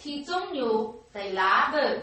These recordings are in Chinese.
体重牛在哪个？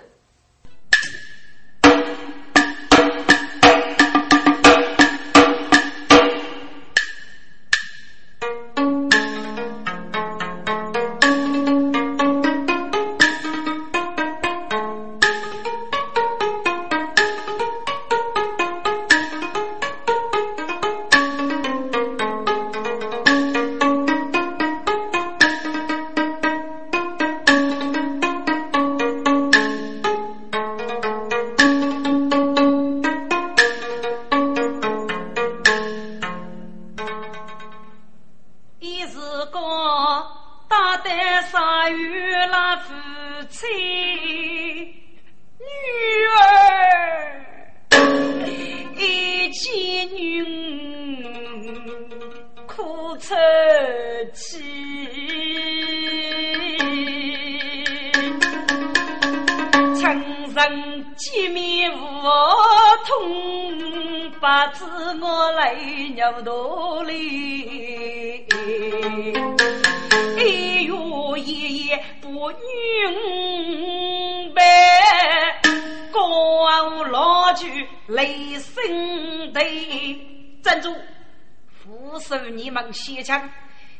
手你们歇枪，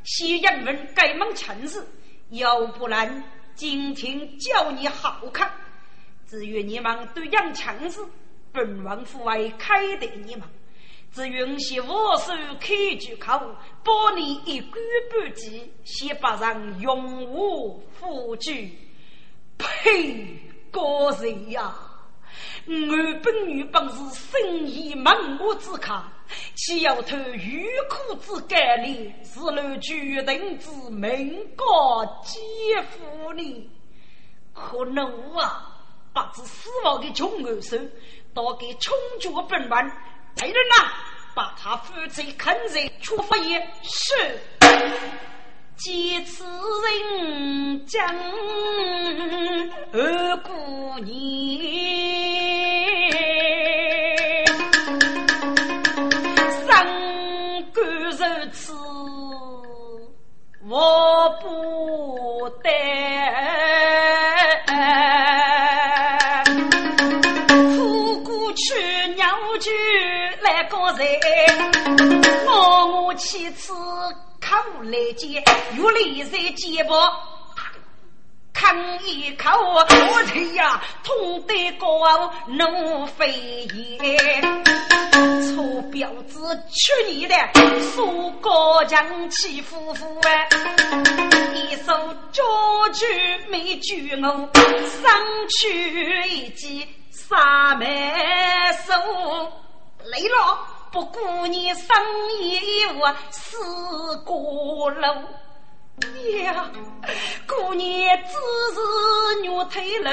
西人们该忙强事，要不然今天叫你好看。至于你们对养强子，本王府外开的你们。只允许我手开句口，保你一官半职，先把人永无富居。呸！高人呀，我本女本是生意门户之客，岂要投欲苦之甘霖，是楼决定之命高姐夫呢？可能啊，把这死亡的穷儿手，都给冲决本王。来人呐！把他夫妻坑在处罚也是。几次人将二姑娘，三姑如此，我不得。我我妻子口来接，玉立在肩膀，看一口，我天呀，痛得高怒飞烟。臭婊子，去你的！苏高强欺夫妇啊！一手捉住没救我，上去一记杀满手，累了。不顾你生意我死过路呀，姑娘只是牛腿肉，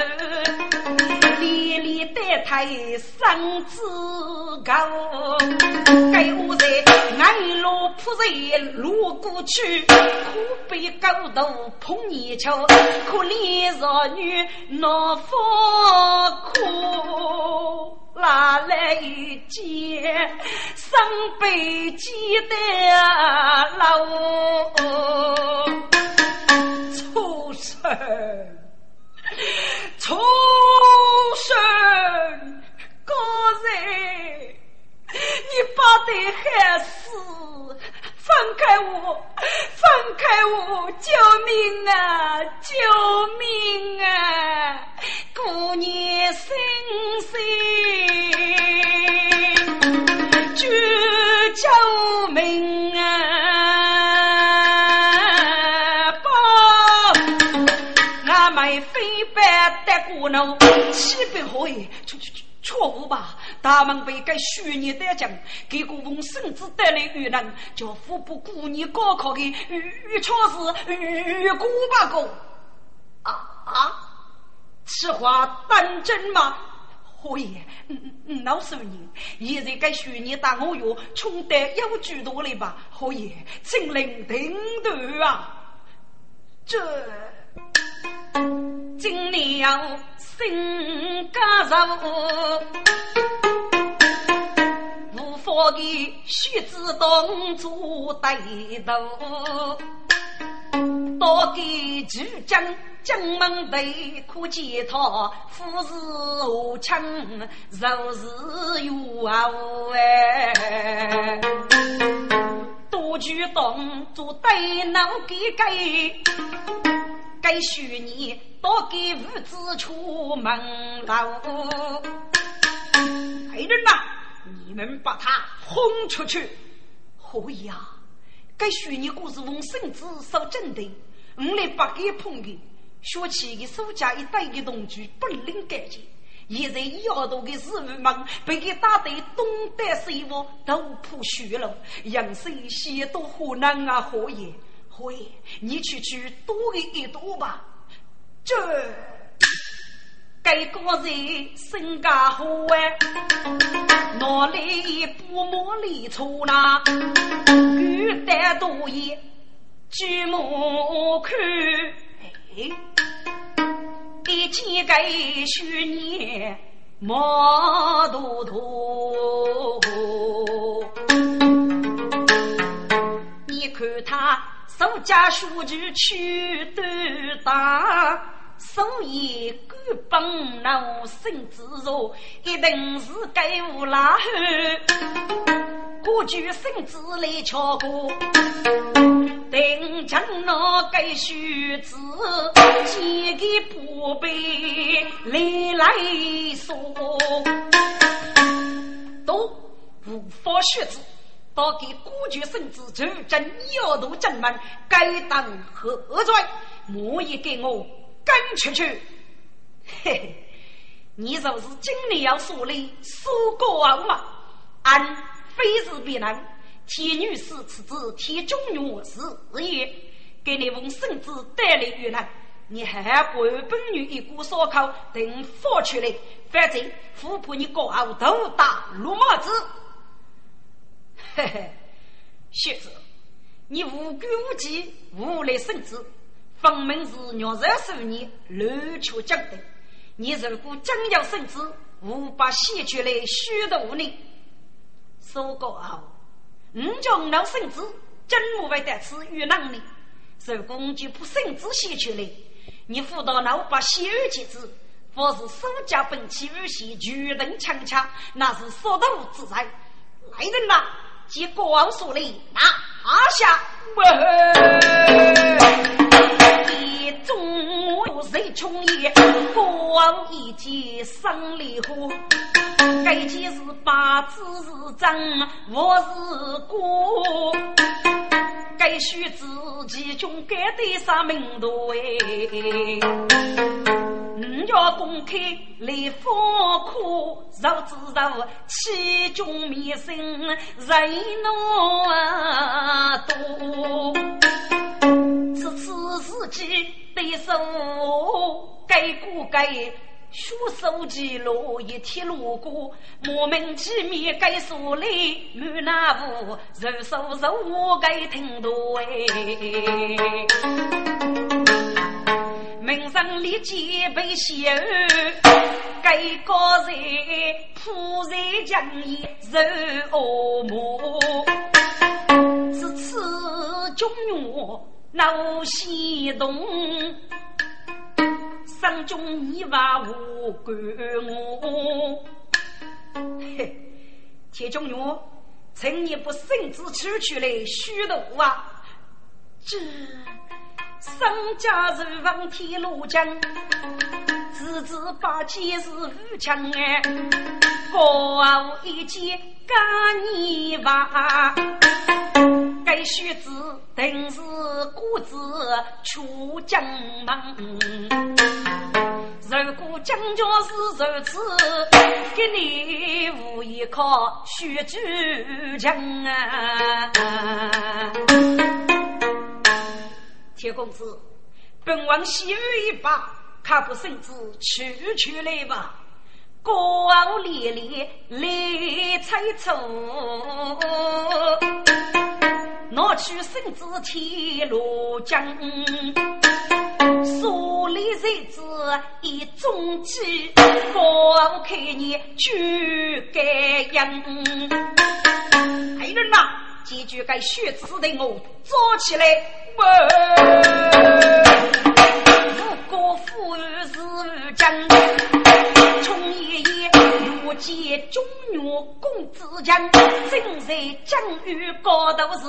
连连带胎生子高。该我在安乐铺在路过去，可被狗头碰泥鳅，可怜少女闹风苦。哪来一件上辈记的老畜生，畜生，高人，你把得害死！放开我！放开我！救命啊！救命啊！姑娘，心心，救救命啊！帮俺们非白的姑娘，七百回，去去去！错误吧！大门被该虚拟的讲，给国王甚至带来遇难，叫富不顾你高考的御御超是御古八个啊啊！此话当真吗？侯爷，嗯嗯老少人，现在该虚拟打我哟，冲得有许多了吧？侯爷，请领听断啊！这。今了新家入，无法的须知当做带头，多给主将江门对可见他富士无强，若是有啊哎，多举动做对能给给，该许你多给五子出门老。来人呐，你们把他轰出去！可以啊，该许你故事翁孙子受正的。我来不给碰的，学起的苏家一代的同居不能改进。现在丫头的师傅们被给打得东倒西歪，头破血流，人生险多何难啊！何爷，何爷，你去去多一多吧。这该个人身家好哎，哪里不莫里错呢？玉带多也。举目看，哎，一见该许年毛秃秃。你看他手家书具去都大，手艺干帮脑身子弱，一定是。该无拉黑。我举身子来敲鼓，定将那个须子借给宝贝来来说，都无法学子，到给古举身子就真要度正门，该当何罪？莫也给我赶出去！嘿嘿，你若是今年要说的苏国王嘛？俺。非是别人，天女士此子，天中女是也。给你翁孙子带来越南，你还不本女一股烧烤，等放出来，反正富婆你高傲头大绿帽子。嘿嘿，学子，你无辜无忌，无来生子，分明是虐杀少年，乱出讲的。你如果真要生子，我把血出来虚度你。说过后，五将老孙子真不会得此遇难呢。如果就不孙子写出来，你辅导老把写二节子，或是手家本气而写，举人强强，那是所到之在。来人呐，接光速来拿下！一众谁穷也，光一见生离火。该件事八字是真，我是过。该须自己中该对啥名堂哎？你要公开来放苦，肉之肉，其中面生人啊多。此次事迹得手，该过该。书手记录一天路过，莫名其妙该说里满那屋，肉手肉我该听到哎。门上立即被写该高人仆人将也受恶魔，此次中原闹西东。当中你话无管我，嘿，铁中原，趁你不身子出去来虚度啊！这商家人望天路江，自自把剑是武强哎，高一剑干你吧。该须知定是故子出江门。如果将军是如此，给你无依靠须举强啊！铁公子，本王细语一把，看不甚至取出来吧。高烈烈来采醋。拿去绳子铁罗江，所里日子一中计，放开你去该样。来人呐，解决该血子的我抓起来！我我父是将，从爷爷如见中原公子强，正在疆域高头是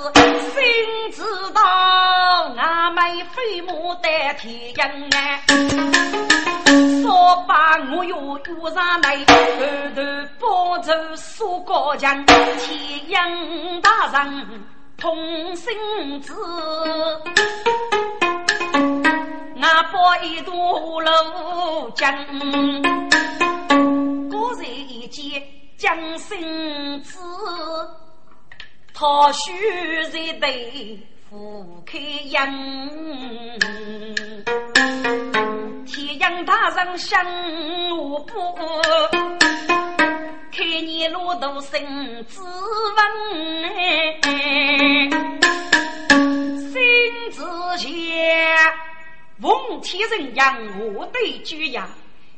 心知道，俺妹飞马代天阳啊，说把我哟遇上来，后头帮助苏高强，天阳大人。同心子，我抱一朵楼江，果然见江心子，他须在对赴开阳，天阳大人向我不。开年路途生子文，心之前，奉天人阳，我对居阳，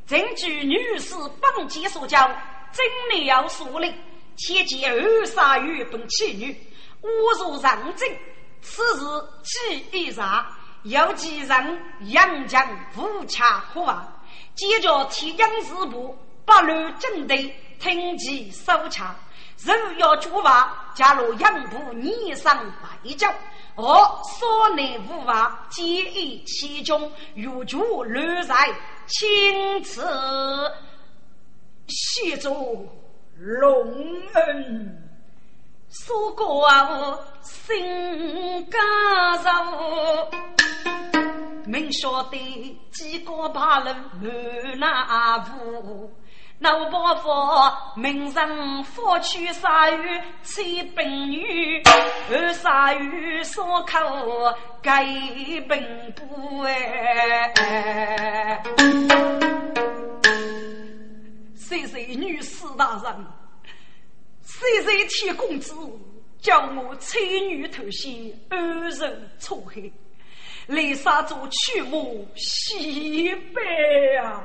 正据女士本节所教，真要树立，切记二杀与本妻女，侮辱上阵，此事既一杀，又既人杨将无恰可亡，接着提杨师部八路军队。听其手枪，人要主法，假如杨部逆上外交，我所内无法皆以其中，如主乱在青此协助龙恩。苏国心肝肉，明晓得几个怕人满那步。老伯父，名人夫娶杀鱼，妻本女，二杀鱼所口该本不哎。谢谢女士大人，谢谢铁公子，叫我妻女偷袭，二人错害，来杀做屈母西北啊！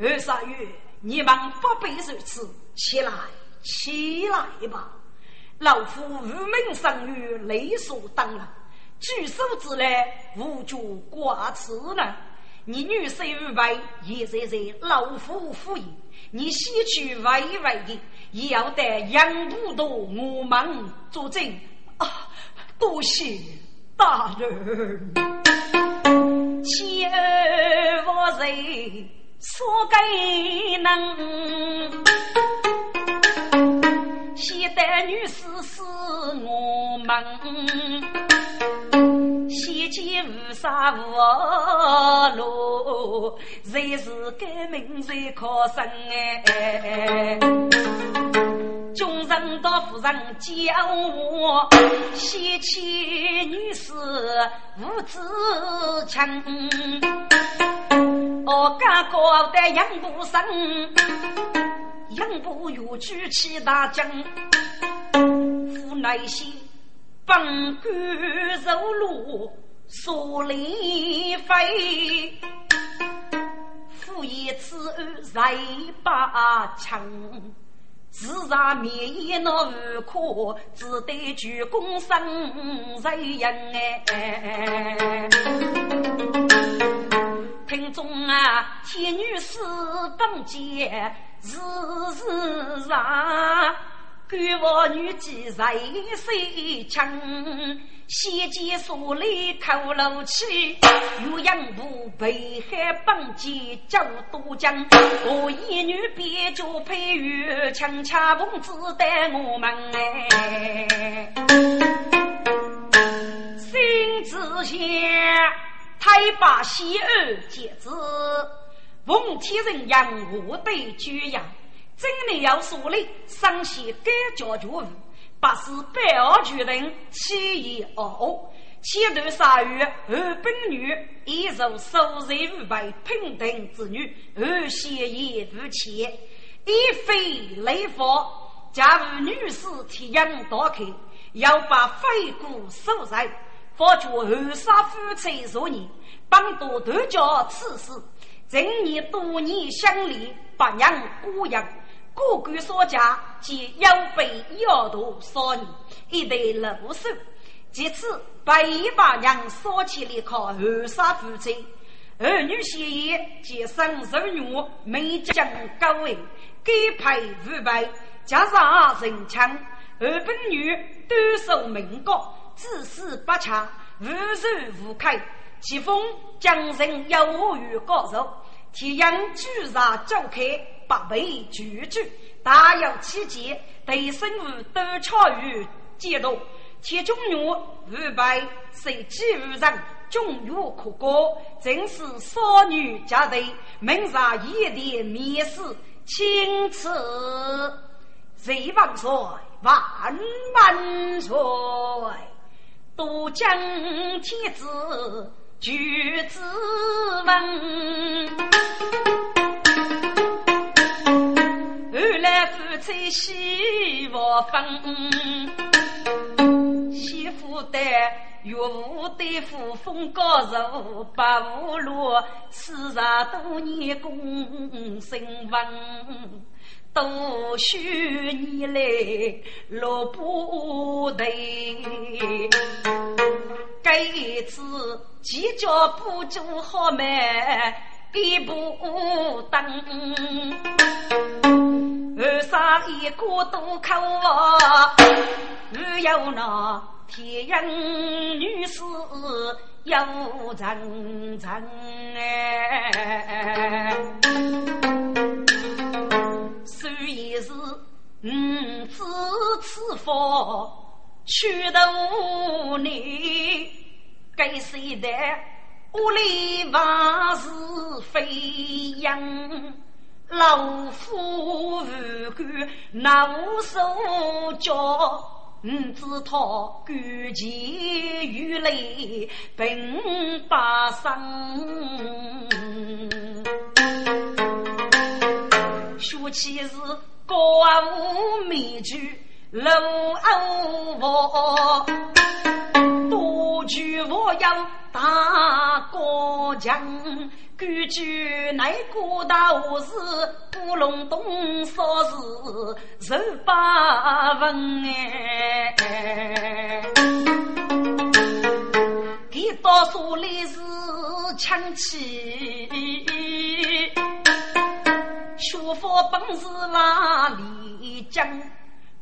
二三月，你们不必如此，起来，起来吧！老夫无名生育，理所当然。举手之劳，无足挂齿呢。你女婿于外，也在在老夫府尹。你西去外外的，也要得杨不多我们作证。啊，多谢大人，妻儿无罪。说给能，现代女士是我们，先前无啥无路，才是改名才可生哎。众人到夫人叫我，先前女士无知情。我刚过的杨步生，杨步又举起大将，府内些本官肉路数里飞，府一次再把枪，自然灭一那无可，只得鞠躬生人哎。听众啊，天女私本节日日上，官我女妓在水枪，先见所里透露起，岳阳部北海本节叫都江，我一女便就配玉枪，恰逢子带我们哎，心之下。太把喜儿节子，奉天人阳我对居阳，真的要树立上写改教教育，不是百二举人欺一而恶，切断杀鱼二本女，一如受人无为平等之女，二血也无钱，一非雷佛，假如女士体阳多开，要把肺骨收在。佛觉后杀夫妻数年，帮多断教此事。今年多年相离，八娘孤养，哥哥所嫁，即腰背腰肚少年，一对六手。其次，白衣八娘烧起了靠后杀夫妻，儿女协议及生儿女没将高位，给派五百，加上人枪，二本女单守民国，自死不强，无仇无开。其风将人有于高手，天阳居然召开，八倍拒绝，大有奇迹，对生物都超于记录。其中女五百，随机无人。中药可歌，正是少女佳人，门上一点面试，青此谁万岁，万万岁！都将天子举子问，来夫妻喜我分，媳妇的。岳父对父风高柔，八五路四十多年功身稳，多许年来落不对。这一次几家不做好门，一步登，二三一个都口，只有那。天阳女士有真真哎，虽然是五子赐福，娶得无女，该谁的屋里万事飞扬，老夫如敢拿无手脚。五子他感情如泪，并把生。说起是高屋面具楼欧多聚我要大高墙。根据内古大武士古龙东说是十八文哎，给多数里是枪气，学佛本事哪里讲？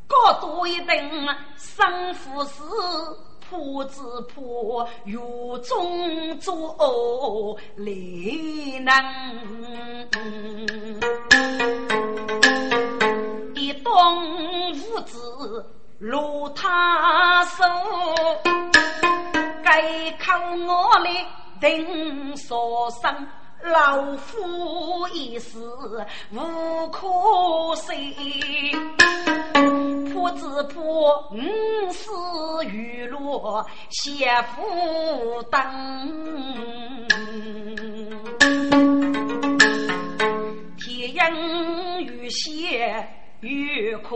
高多一等生富士。破子破，狱中做雷能，一动五子如他手，该靠我来定所生。老夫一时无可说，破子破五死雨落，谢夫等。天阴雨歇雨可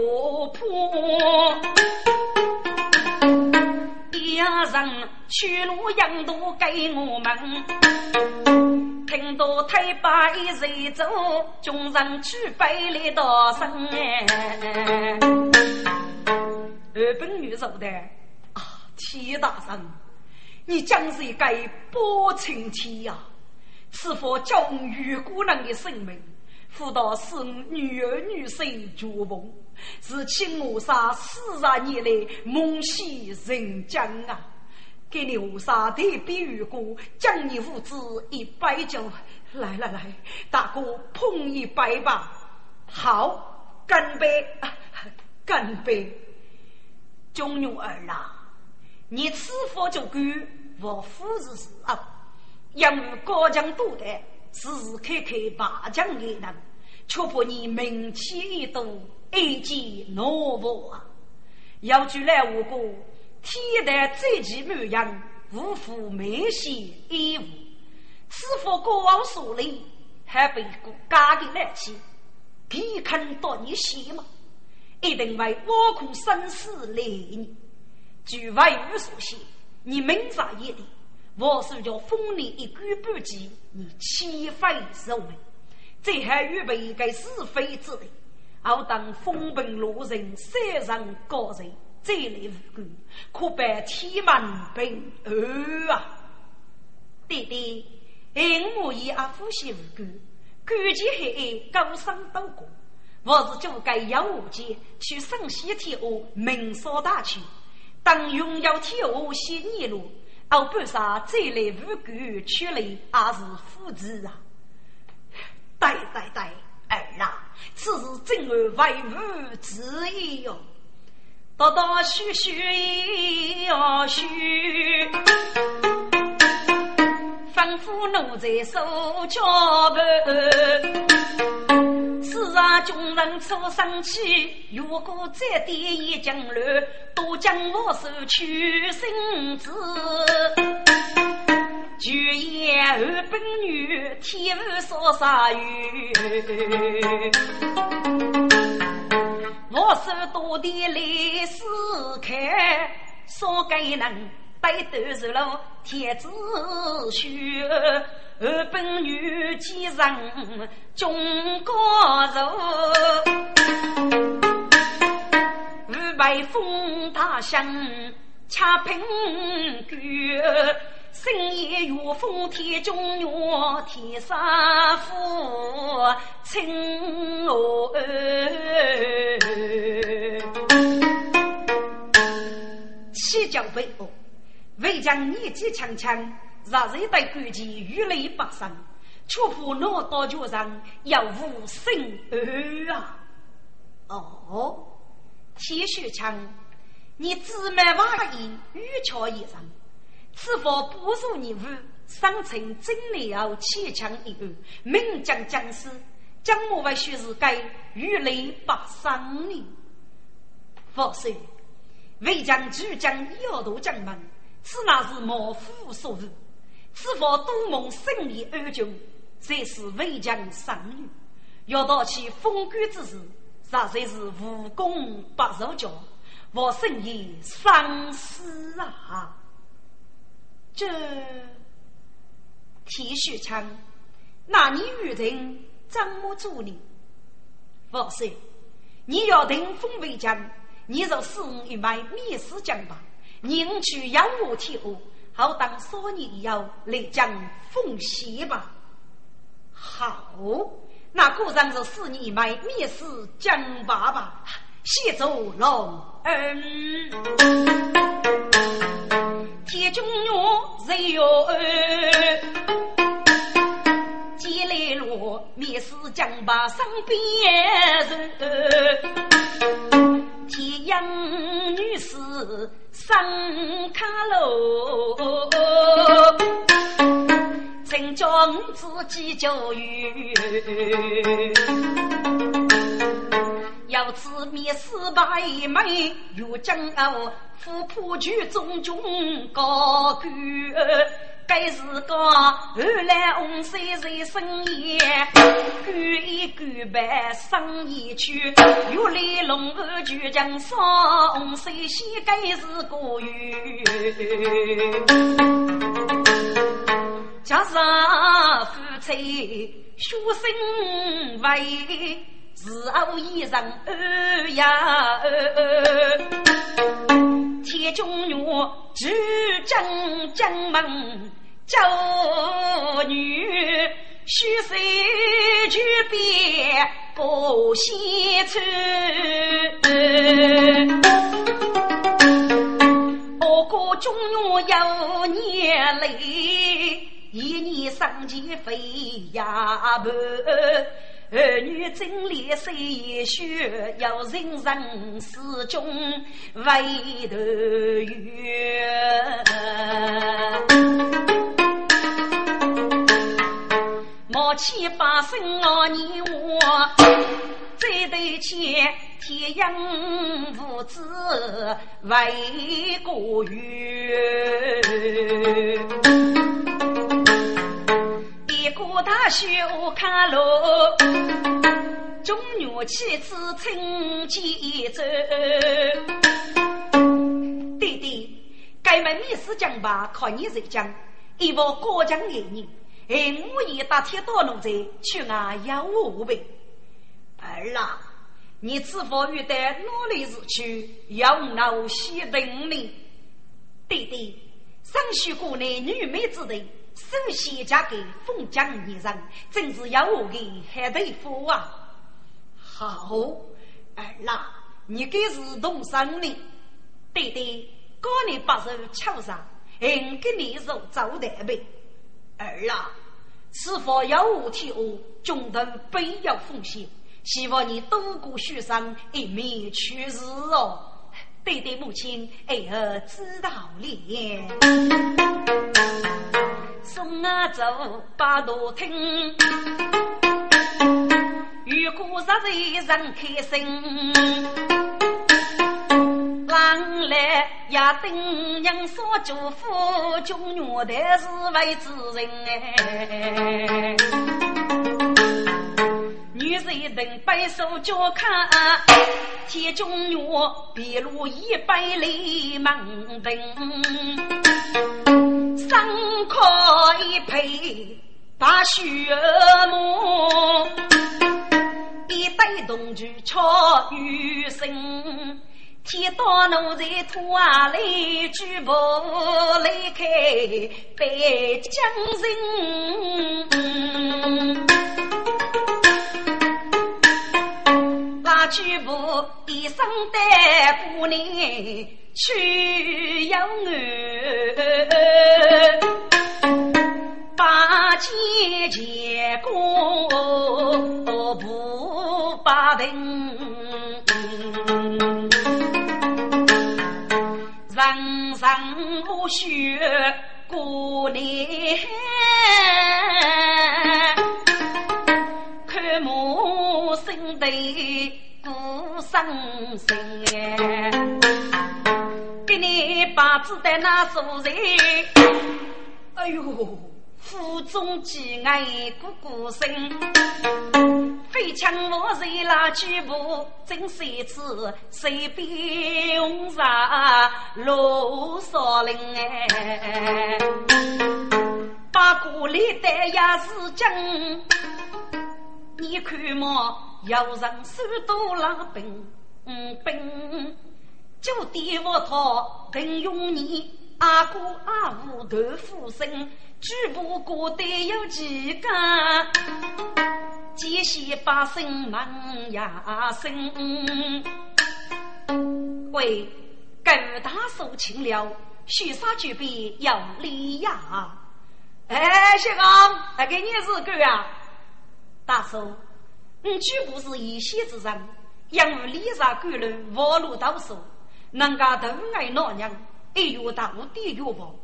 破，一人去路阳都给我们。听到太白人走，众人举杯来道声哎。二本女说的啊，铁大人，你将是该保青天呀！此佛教玉姑娘的生命，辅导使女儿女婿绝望，是请我杀四十年来梦系人间啊！给你五杀的比喻过，将你父子一杯酒，来来来，大哥碰一杯吧。好，干杯，干杯！中女儿郎，你吃佛就干，我夫子是啊，因为高强多的，时时刻刻把将的人，却怕你名气一度，一见懦弱啊，要出来无过。天台最奇模样，无负梅西衣物。此佛国王所立，还被国家的来气，岂肯夺你血吗？一定为挖苦生死来你。据外语所写，你明察一点，我是叫封你一句不记，你岂非受命？这还预备一个是非之地，好当风平路人，山上高人。再来无辜，可拜天门平儿啊！弟弟，因我以阿夫媳无辜，感情黑暗，高尚多过。我是就该要我姐去省西天下明扫大区，当拥有天下新年路，后半生再来无辜出来，也是父子啊！对对对，儿啊，此事真儿为吾之意哟，道道虚虚哟虚。吩咐奴才守脚步，此上穷人出生气，如果再点一江乱，都将我手取身子。就言二本女，天无所杀鱼，我手多的来死开，说给人。北斗日落天子虚，二本女几上中国柔，五百风大响恰平居，深夜月风天中月天上夫亲我。七角背哦。为将年纪强强，让人对感情如雷不生，却怕脑刀脚上要无生儿啊！哦，铁血枪，你自满瓦衣，玉桥衣裳，此否不如你父生成真理后牵强一案，名将将士，将我为须是该如雷不生呢？否则，为将主将要夺将门。此乃是毛夫所为，此佛多蒙生意安久，才是为将上女。要到其封官之时，实在是无功不受教，我生意丧失啊！这铁血枪，那你与人怎么做呢？佛说：你要定封为将，你就死一脉灭死将吧。宁去养我天下，好当少年以后来将奉献吧。好，那果然是四年埋灭死将爸爸，谢祖龙恩。铁中勇谁哟？接来路灭死江把身边人。天阳女士上卡楼，曾叫我自己教育。要知灭死百美，如将傲，富婆举中中高官。该是个后来红山在深夜，赶一赶白生意去，又来龙河就将上红山西，该是个缘。家上夫妻学生为，日后衣裳二呀铁中女举正将门。娇女须随举鞭不西出，我国中原有年累，一年三季飞呀不。儿女真烈谁血，要人人始终为头冤。莫欺八生啊，你我这对妾天养父子为国冤。一个大修看路，中原妻子称吉州。弟弟，该门密室讲吧，靠你谁讲？一副过江的人，哎，我也打铁道路在去啊，要我呗。儿啊，你是否遇到哪里是去要闹西等呢？弟弟，上学过来女妹子的。首先嫁给封疆一人，真是要我的海头夫啊！好，儿啦，你该是同生的，对对，高你把手敲上，应给你手招待呗。儿啦，此番要我替我，中途必要奉献，希望你多过雪山，一面去日哦。对对，母亲，儿知道了。送我走八路厅，如果实在人开心，郎来也等娘说祝福，中原的是为之人。哎女人等白手脚看，天中月碧露一百里门灯。三可一配把血母，一对同居巧余生。天到奴才土啊里举步离开北疆人，那举步一生带姑娘。去养儿，八戒结果不把定，人生无需过年，看母生的过生生。给你把子的那做人，哎呦，腹中饥爱咕咕声，飞枪我人拉举步，真谁知谁兵杀罗少林哎，八股里的也是真，你看嘛，有人手都拉兵兵。就地我讨更用你阿哥阿五豆腐生，举步过得有几个？几些百姓忙呀声。喂，够大手请了，许啥举杯要礼呀？哎，谢刚，来给你是个啊？大叔，你举步是一线之人，因为礼啥干了，walk 路到手。人家都爱老娘，一月大我第月包，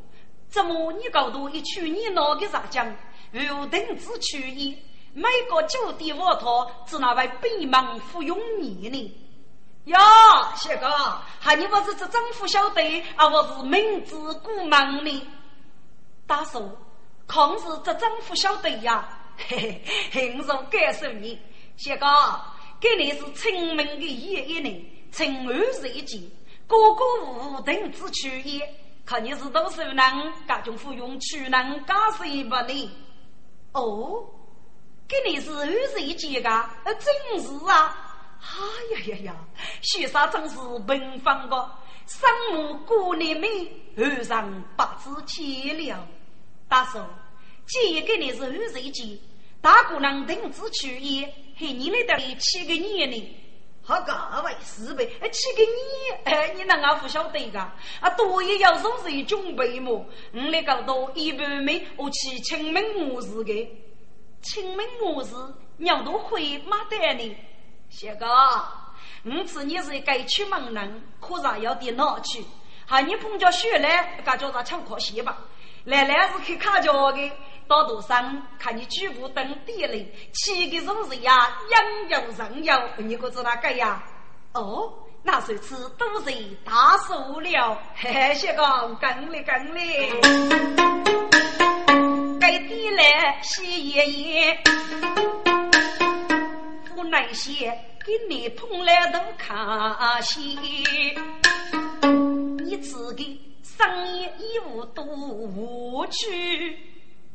怎么你搞到一去你哪个啥讲？无定之取意，每个酒店卧榻只拿为闭门服用你呢？呀，谢哥，还你不是这政府晓得，而我是明知故问呢？大叔，可是这政府晓得呀？嘿嘿，很受感受你，谢哥，给你是清明的一一年，清安日记。个个无定之取也，看你是多少人，各种服用取能加谁不呢？哦，给你是二十一节个，呃，真是啊！哎呀呀呀，许啥真是平凡个，生母过年美，二上八字天了。大叔，既然给你是二十一节，大姑娘定之取也，还你来得七个年呢？好个位四倍，哎，去给你，哎，你能阿不晓得个？啊，多也要说是一准备么？我那个多一般没，我去清明模式的，清明模式，鸟都会马得呢。谢哥，我次你是该出门人，可是要点脑去。哈，你碰着雪来，感觉他抢可惜吧？来来是去看脚的。到路上看你举步登地嘞，骑个种是呀，养有人有，你可知哪个呀？哦，那谁次都是大数了，嘿嘿，些个更嘞更嘞，该地来洗爷爷，不耐些给你碰来都看戏，你自己商业义务都无趣。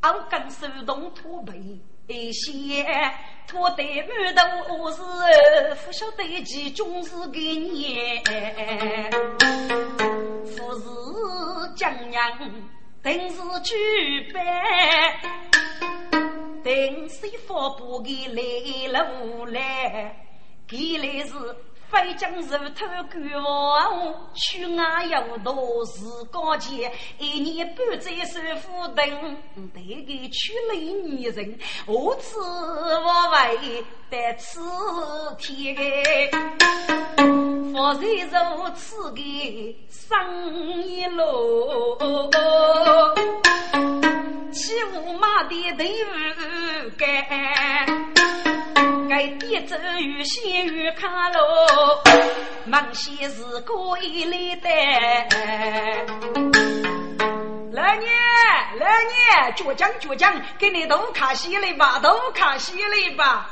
俺更手动土背一些，土得满头我是不晓得几种是给你，富是江洋定是举办，定是发布的来路来，看来是。飞将如头赶王，去外有多事高见，一年半载受苦等，得个娶了女人，何此我为得此天个？佛在如此的生一路，起舞马的队伍干。该点走与仙与卡路，忙些是故意来的。来年来年，倔强倔强，给你都卡西来吧，都卡西来吧。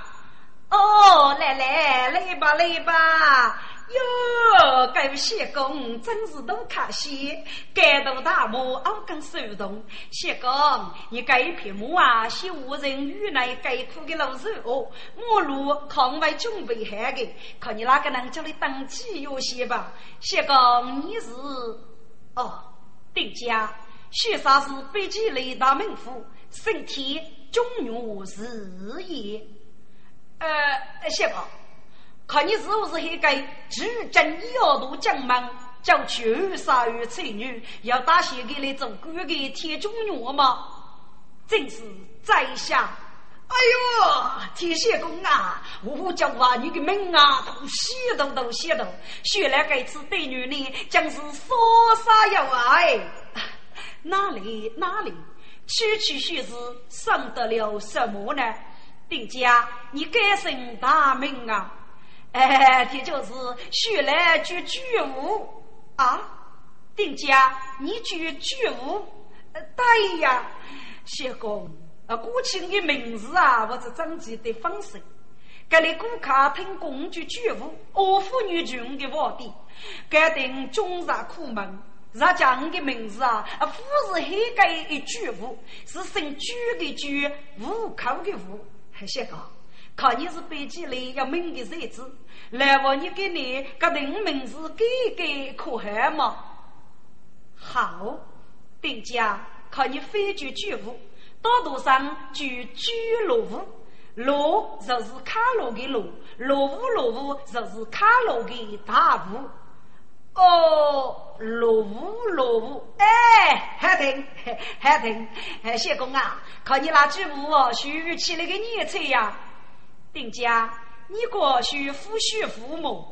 哦，来来来吧来吧。哟，该谢公真是多可惜，该头大木熬更手动。谢公，你该一片木啊，是无人与来该苦的老手哦。我路抗外准备好的，看你哪个能叫你当机有些吧。谢公，你是哦，丁家，薛杀是北京雷大门府，身体中原是也。呃，谢公。看你是不是还该举证要度将门，叫去二杀二才女，要打些给你做官的铁中女吗？真是在下！哎呦，铁血公啊，我叫话你的命啊，都血都都血都，血来该次对女呢，将是说杀要爱。哪里哪里，区区血字算得了什么呢？丁家，你该姓大名啊！哎，这就是学来举巨物啊！丁家，你举巨物？对呀，谢公，啊，过去的名字啊，我是张记的方式。给你顾客听公举巨物，我妇女穷的皇帝，该定终日苦闷。咱讲的名字啊，啊，富是黑盖一巨物，是姓巨的巨，户口的户，谢公。看你是北京来要命的日子，来我你给你个人名字改改可好吗？好，丁家看你非举巨物，道路上举巨罗物，罗就是卡罗的罗，罗物罗物就是卡路的大物。哦，罗物罗物，哎，还疼还疼，谢公啊，看你那巨物哦，竖起来个年菜呀。丁家，你过去夫婿父母，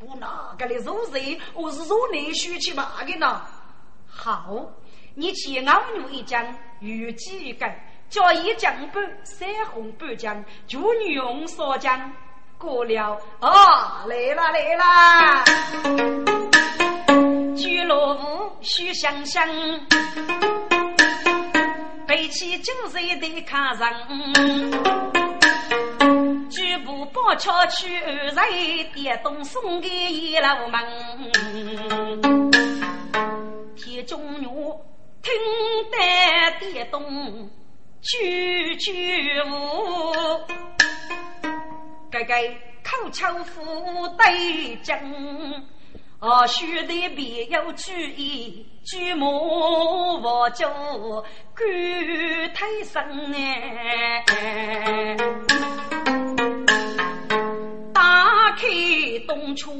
父哪个的肉人，我是肉内需去嘛的呢？好，你去熬牛一浆，预计一根，加一姜半，三红半姜，就女红少姜。过了，哦，来啦来啦，居罗屋须香香，背起酒水的卡上。举步宝桥去二人，电动送给一老门。田中女听得电动句句舞，哥哥口腔腹对针，哦，须得别有主意，举目我就感太深哎。打开东窗，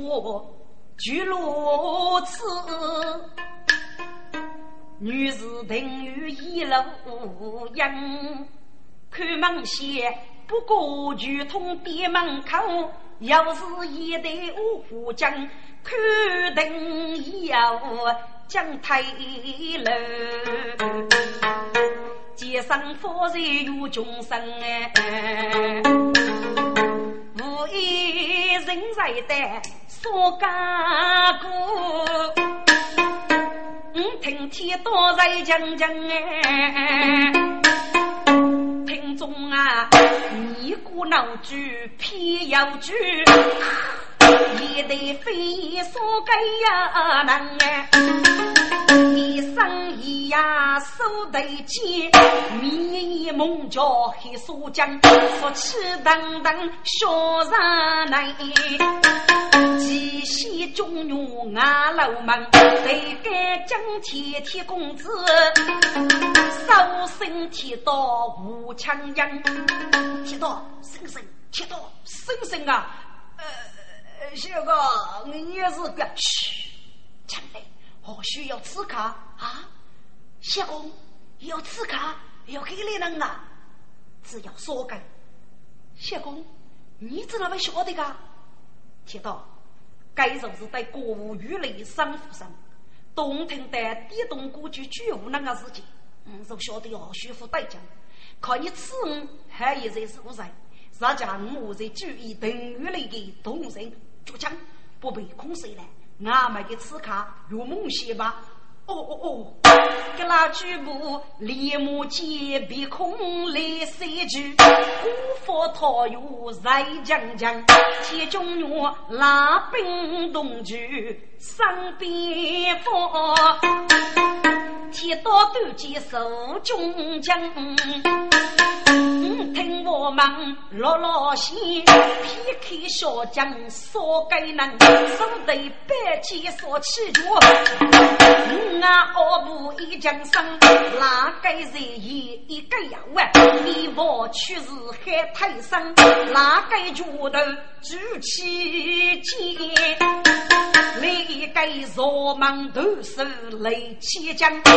聚如此。女士等于一楼阴，看门前不过就通店门口，又是一对五虎将，看灯要将台楼，街上佛在有众生哎。无一人在的说家过，我听天多在讲讲哎，听众啊，你鼓闹剧偏要剧，一对飞说该呀能哎，手对剑，面一梦叫黑锁将，说气腾腾笑上来，几喜中原啊楼门，对该江天铁公子，手身铁刀无枪刃，铁刀生生铁刀生生啊！呃，小哥，你也是个嘘，前辈，或许要刺客啊？谢公要刺客，要给你人啊？只要说个，谢公，你怎么会晓得个？铁道，该就是在国务院里生负上，东听的地动国就绝无那个事情，嗯，就晓得要虚付代价。可你此物还一在是何在？咱家我在注意等于里的动人，就讲不被空谁了。俺们的此卡入梦些吧。哦哦哦，给那举步立马见鼻孔来三句，古佛桃有在将将，铁中原拉兵东去上边防，铁刀断剑手中将。听我们落落线，劈开小将所该能，手对百剑所起着。我阿部一将生，哪个人也一个样啊？你我去是海太生，哪个拳头举起剑？哪个若忙都是雷起将？只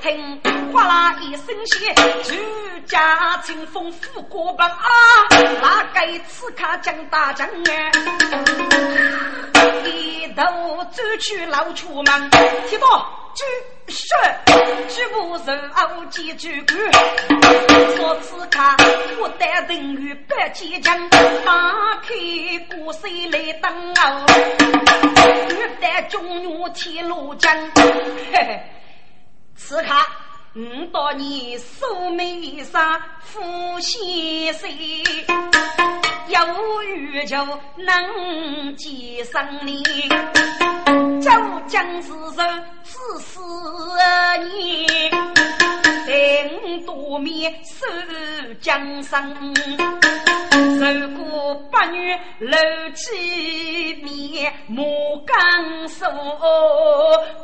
听哗啦一声响，举家清风。富国本啊，哪该刺客将大将啊？一头走去老出门，听到举手举步走傲几句句，说刺客不得人与百几将，打开古水来登哦，欲得中原铁路将，嘿嘿，刺客。五到你素眉上富先有余就能接生你。周将之人自私你，等多面守江山，受过八月六七年，莫敢说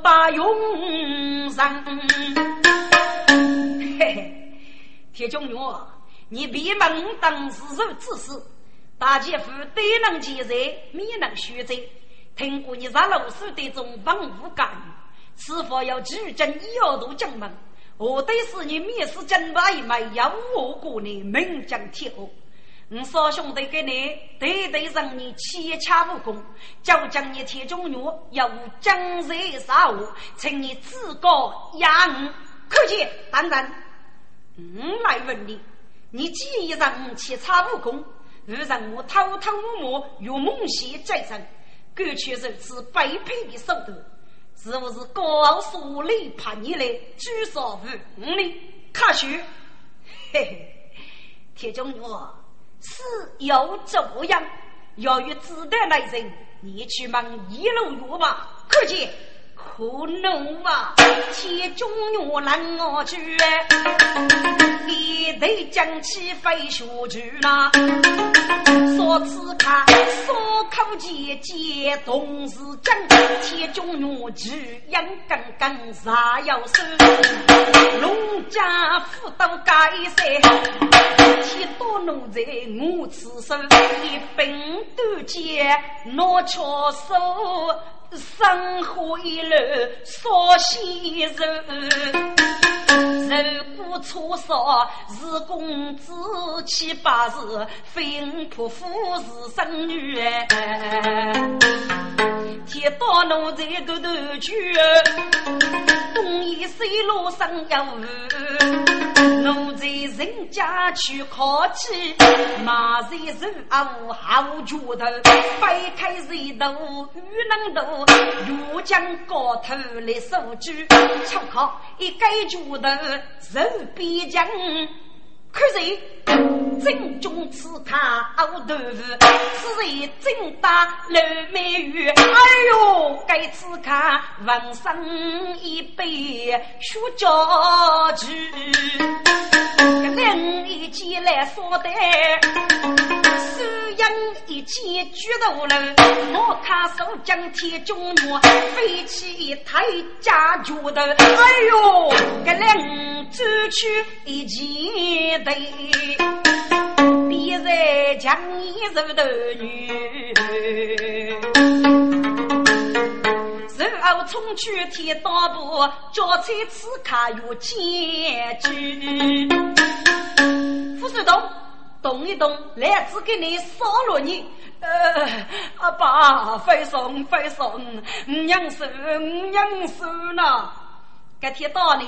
把用上。嘿嘿，铁中原，你别门当自受之事，大姐夫对能接受，免能虚责。听过你在老师的中文武干预，是否要举证一二度进门？我得是你面试正把一枚要我过的名将铁虎。我少兄弟给你对对让你切洽武功，就将你铁中原要江水杀我，请你自告压我。可见，当然，我来问你，你既然切差武功，又让我偷偷摸摸用梦邪在身，过去如此卑鄙的手段，是不是高傲所立怕你来举手无呢？可许，嘿嘿，铁中原是要这样，要与子弹来人，你去忙一路路吧。可见。可能啊，铁中原难我去，一头将起飞雪去呐。说此卡，说口结结同是真，铁中原巨阳刚刚啥要收？农家妇都该塞，铁多奴在我此手，一柄断剑拿巧手。生活一路少些肉，如果错少是公子七八十，非仆妇是生女。天到奴才都都去，东一西路上要奴才人家去考起，马在手啊好脚头，掰开石头遇能头。如将高头来收住，出口一盖脚头，肉边将可是正中此卡熬豆腐，此人正打老美玉。哎呦，该此卡闻声一杯雪家酒，两一起来说的，一起举头了，我看手将铁中女飞起太家脚头。哎呦，这两走去一起。别在江一手头女，随后冲去天道部，交差此卡有千句。副手动，动一动，来只给你烧了你。呃，阿爸，非送非送，娘手娘手呢？该天到呢？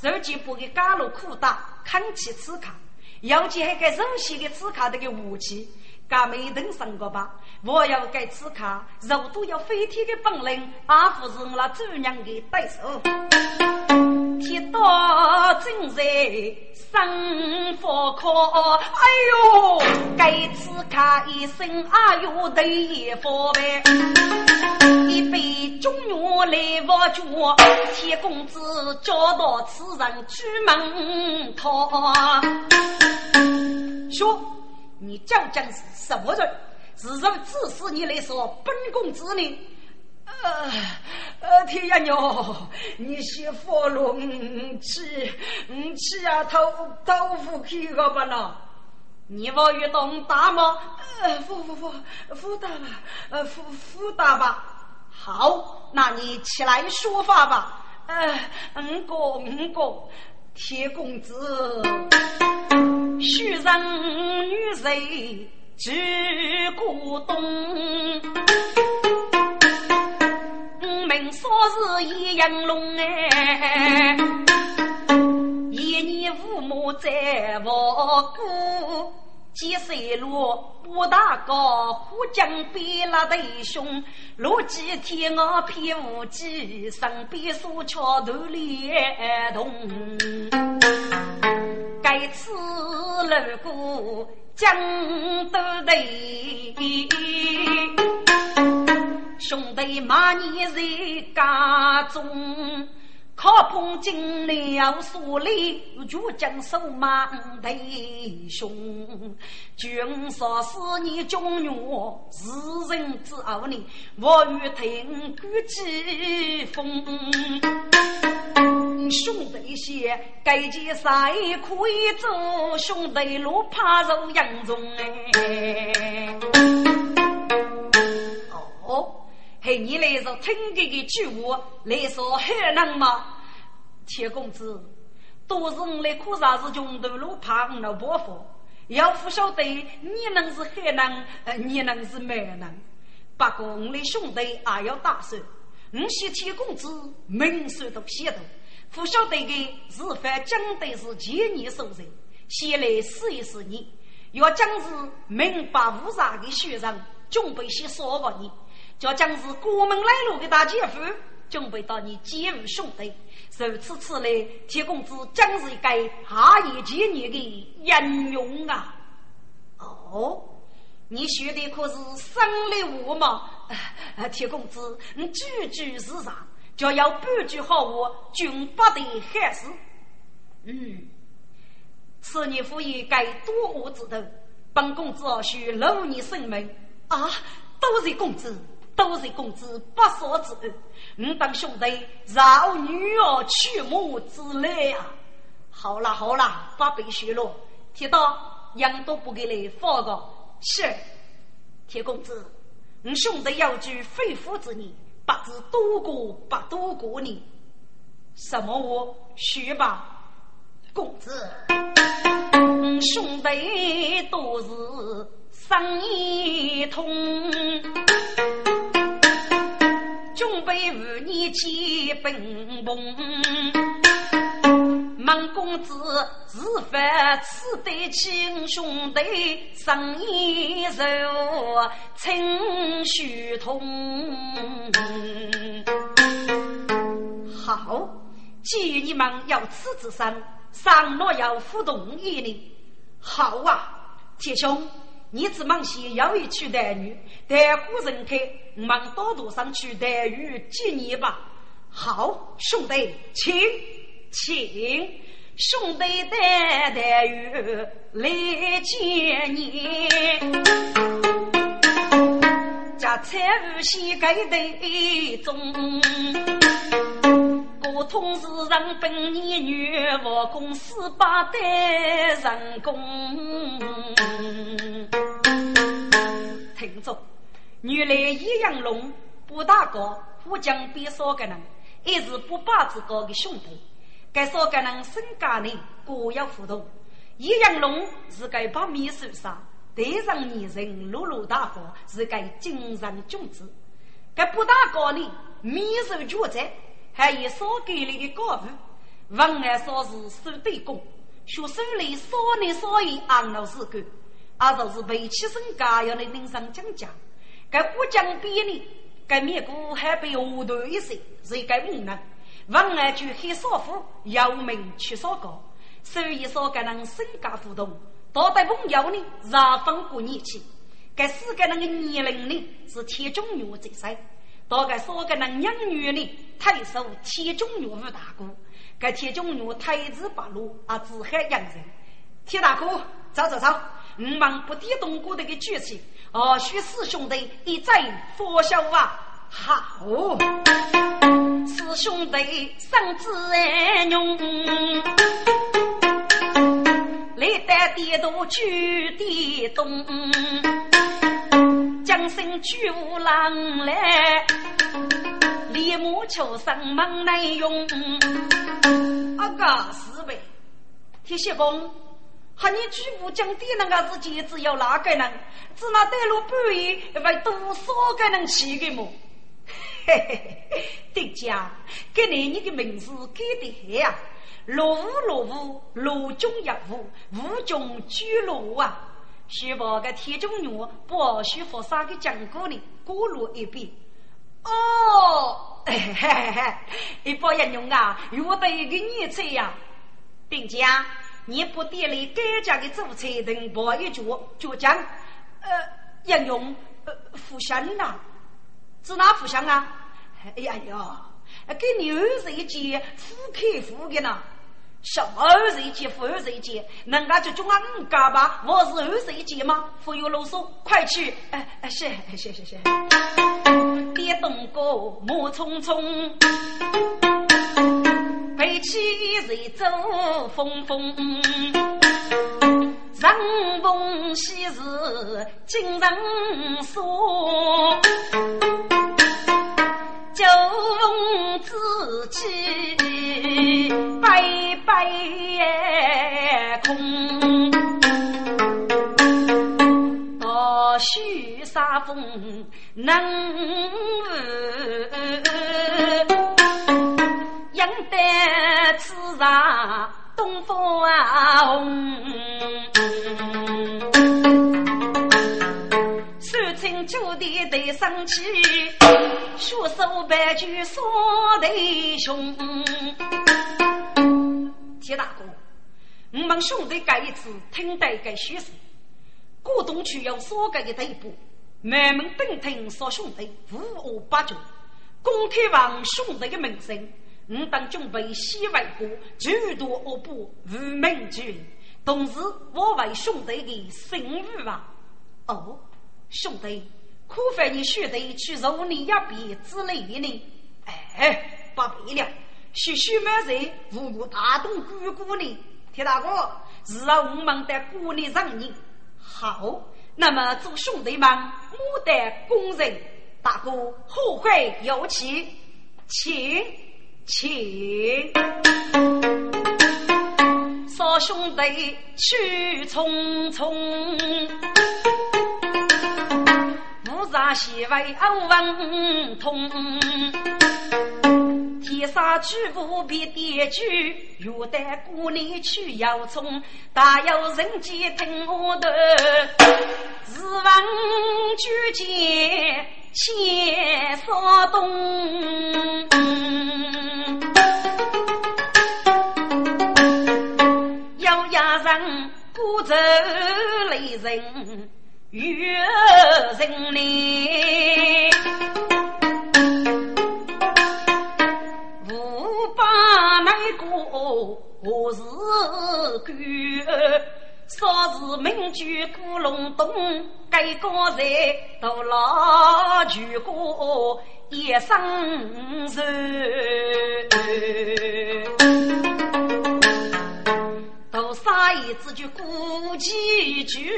手机不给加入裤裆。看起刺卡，尤其还给熟悉的刺卡的个武器，敢没登上过吧？我要给此卡，肉都要飞天的本领，阿不是我主娘的对手。天道正在生火烤，哎呦，给此卡一声哎呦得一佛呗。一杯中药来我家，铁公子叫到此人出门讨。说，你究竟是什么人？是否指使你来说本公子呢？呃呃，天呀娘，你先放了我去，我去啊，豆豆腐去个吧呢？你我运动大吗？呃，不不不，不大吧？呃，不不大吧？好，那你起来说话吧。呃，五个五个，铁公子，许人女人知古东。明说是一阳龙哎，一年五亩在我过，几岁路不大高，虎将边拉弟兄，路几天我偏无计，身边所桥头连同，该次路过江都头。兄弟骂你在家中，靠碰进了所里，就将手骂弟兄。君说是你中原世人之傲呢，我欲听古疾风。兄弟些，该件啥可以做？兄弟路怕受杨中哎。哦。嘿，你来说听这个句话来说还能吗？铁公子，都是我来苦啥是穷途路怕我伯父，要不晓得你能是海南，你能是美人。不过我的兄弟也要打算，我是铁公子，名声都显大，不晓得的是否讲的是千年所人，先来试一试你，要讲是明白无啥的学生，准备些说给你。这将是国门来路的大姐夫，准备到你姐夫兄弟。如此此来，铁公子将是一个下一千年的英勇啊！哦，你学的可是生理物吗？铁公子，你句句是上，就要半句好话，均不得害死。嗯，此你夫爷该多我之头，本公子需留你生命啊！多谢公子。都是公子不说之恩，你当兄弟饶女儿娶母之类啊！好了好了，不必说了。铁道杨都不给你放个是，铁公子，你兄弟要举肺腑之言，不知多过不多过你。什么我说吧，公子，兄弟都是生意通。准备五年结本梦，孟公子是否此对亲兄弟生意柔，亲血同？好，既然你们有此之身，上若要互动一呢？好啊，铁兄，你只忙些要一娶待女，待古人开，忙到路上去待遇接你吧。好，兄弟，请请，兄弟带待遇来接你。家财务先给得中。我同时让本年女我公司八代人工，听着，原来一阳龙不大高，不讲比少个人，也是不把子高的兄弟。该少个人身家呢各有不同。一阳龙是该把秘书杀，对上女人落落大方，是该精神君子。该不大高呢，秘书绝在。还有少给力的高富，文案说是手对工，学手里少年少爷昂老师干，而就是为起身家要的领上讲讲。该武将比呢，该面骨还被下断一些，是该无能。文案就很少富，要命缺少高，所以说该能身家互动，到底朋友呢，让分过年轻。该四个人的年龄呢，是铁中女最少。大概说个那养女呢，太守铁中女吴大哥，该铁中女太子八路啊，自海养人。铁大哥，走走走，我们不敌东哥的个举气，哦，许四兄弟一再佛笑啊，好，四兄弟生子恩用，历代帝都举地东。将身举无郎来，立马求生忙难用。阿哥四位，铁血公，和你举步将的那个是件只有哪个人？只那带路半夜为多少个人去的么？嘿嘿嘿，丁家，给你你的名字给的呀？落伍落伍，落中一伍，伍中居落啊！须把个铁中女不许佛杀的讲过呢，过路一遍。哦，嘿嘿嘿，一包人用啊，遇到一个女才呀，并且你不点了该家的主菜，等包一脚就讲，呃，杨勇，呃，福相呐，是哪福相啊？哎呀哟，给你儿子一件富客户的呢。什么二十一节，负二十一节，人家就叫俺五嘎吧，我是二十一节吗？不用啰嗦，快去！哎哎，是，谢谢谢。电动歌马匆匆，背起一走风风，人逢喜事精神爽，酒逢知己杯。夜空，大雪沙风能养得此上东风红。三清九帝得生气，血手白驹杀弟兄。铁大哥，我们兄弟这一次听得该虚实，过冬区有所改的队步，满门登听说兄弟无恶不作，公开王兄弟的名声，我当准备西外国诸多恶补无名军，同时我为兄弟的声誉啊！哦，兄弟，可否你兄弟去入你一边之类的呢？哎，不必了。许许满人无故大动姑姑呢？铁大哥，是啊，我们的姑娘让你好。那么祝兄弟们，莫得工人。大哥后会有期，请请。少兄弟去匆匆，无啥西为欧文通。天杀巨无必点举，若待姑娘去摇葱，大有人间听我的，日闻举剑千扫动，有压人。孤舟离人远人里，无把那个何时归？说是名句古龙洞，该高才都老举过一生愁。都杀一只句古几句，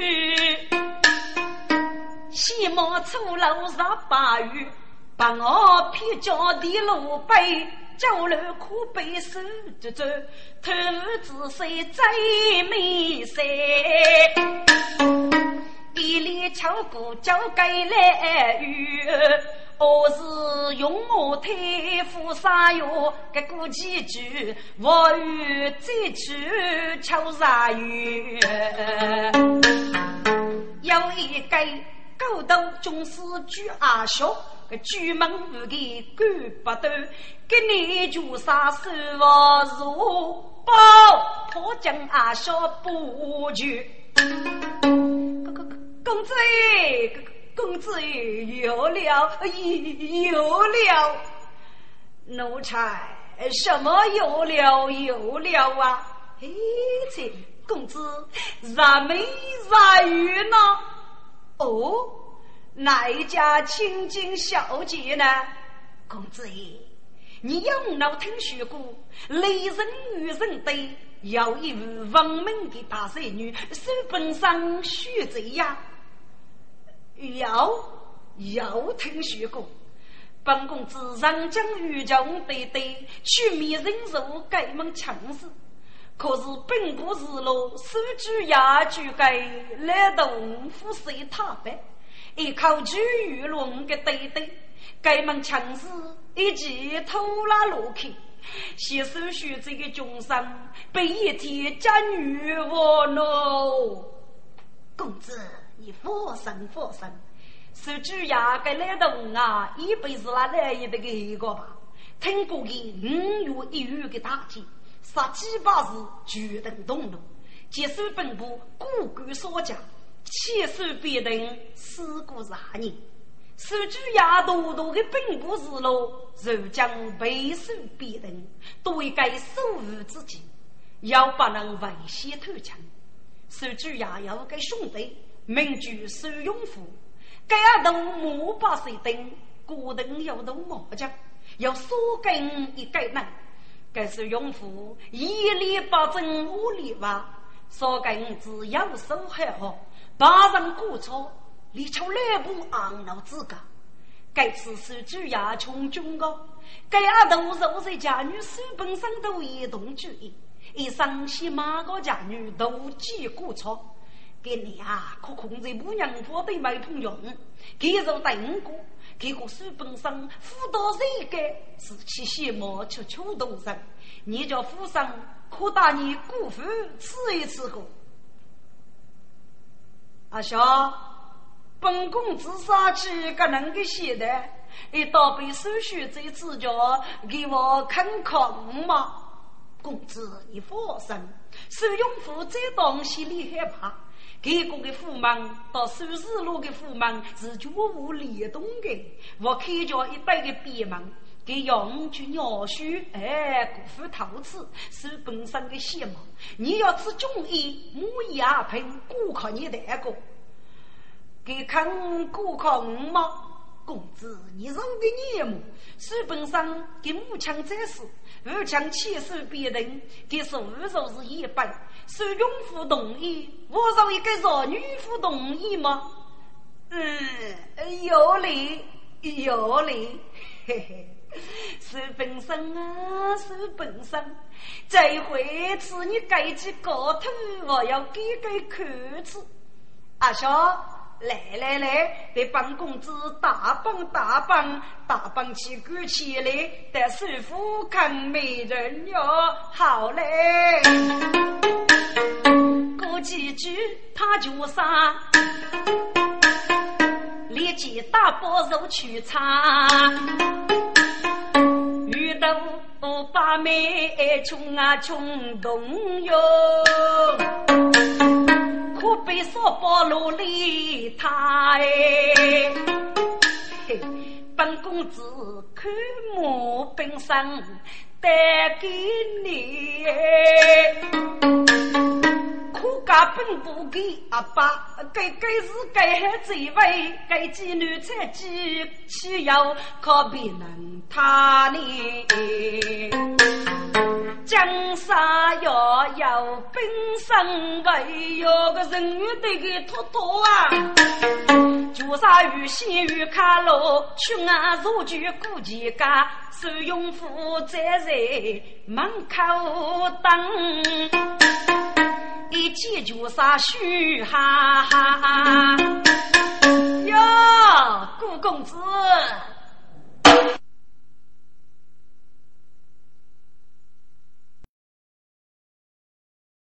西门出楼上八月，把我撇脚的路背。酒楼可悲手足足，偷子水最美色。一里巧姑交给来雨，我是用我推夫杀哟，个过几句，我与再去敲杀雨。有一个狗头军师举阿兄。个举门无的管不到，给你就杀手王如宝，破将阿小不绝。公公公子，公子有了有了，奴才什么有了有了啊？哎，这公子咋没啥鱼呢？哦。哪一家千金小姐呢？公子爷，你有脑听说过雷人与人对，有一位闻名的大才女，手本上学贼呀？有，有听说过。本公子上将玉将对对，取名人寿改门强势，可是本国日落，手举牙举盖，来动夫谁他白？一口巨鱼龙的对对，该门强势一记拖拉落去，携手学这个终生被一天家女我喽。公子，你放心放心，手举牙该来动啊，一辈子那来也得个一个吧。听过的五月一月的大天，杀鸡把是决定动怒，接受本部骨干所讲。千手必定死过十年，手举牙多多的本部日落，如将背手必定，都应该守护自己，要不能危险偷枪。手举牙要给兄弟，名句手拥护，该阿斗莫把谁等，果等要动麻将，要锁根一盖难，该是勇夫一力保证五力哇，锁根只要手还好。大人过错，你出两步昂脑自家。该次是主要穷军高，该阿斗肉在家女手本上都一动主意，一伤心马个家女都记过错。给你啊，可控制不娘夫的买通用，给肉等过，给个书本上辅导这个是去羡慕去求动人，你叫夫上可打你姑父吃一次过。阿兄，本宫自杀去个能个写的，一到被手续再指教，给我看看嘛。公子，你放心，收永福这东西你害怕，给过的驸马到收日路的驸马是绝无联动的。我开着一带的边门，给养去鸟须，哎，辜负陶瓷，是本身的邪门。你要吃中医，木牙喷，顾客你得个。给看顾客五吗？公子，你认的眼目，是本上给母强在世，武强气势别人，给所有都是一般。是孕妇同意，我让一个弱女夫同意吗？嗯，有理有理，嘿嘿。是本身啊，是本身。这回子你盖起高头，我要给给看子。阿小。来来来，得帮公子大帮大帮，大帮起鼓起来，得师傅看美人哟，好嘞。过几句他就杀，立即大包肉去擦，遇到把妹穷啊穷动哟。可别说不努力，他！本公子看我本生。带给你。可家本不给阿爸，该该是该孩子为该妓女才记起要可别能他呢？江山要有本身，为有个人缘得给托托啊！就杀与仙与卡罗，去啊入局顾及家，受用夫在在门口等。一见就杀嘘哈哈！哟，顾公子，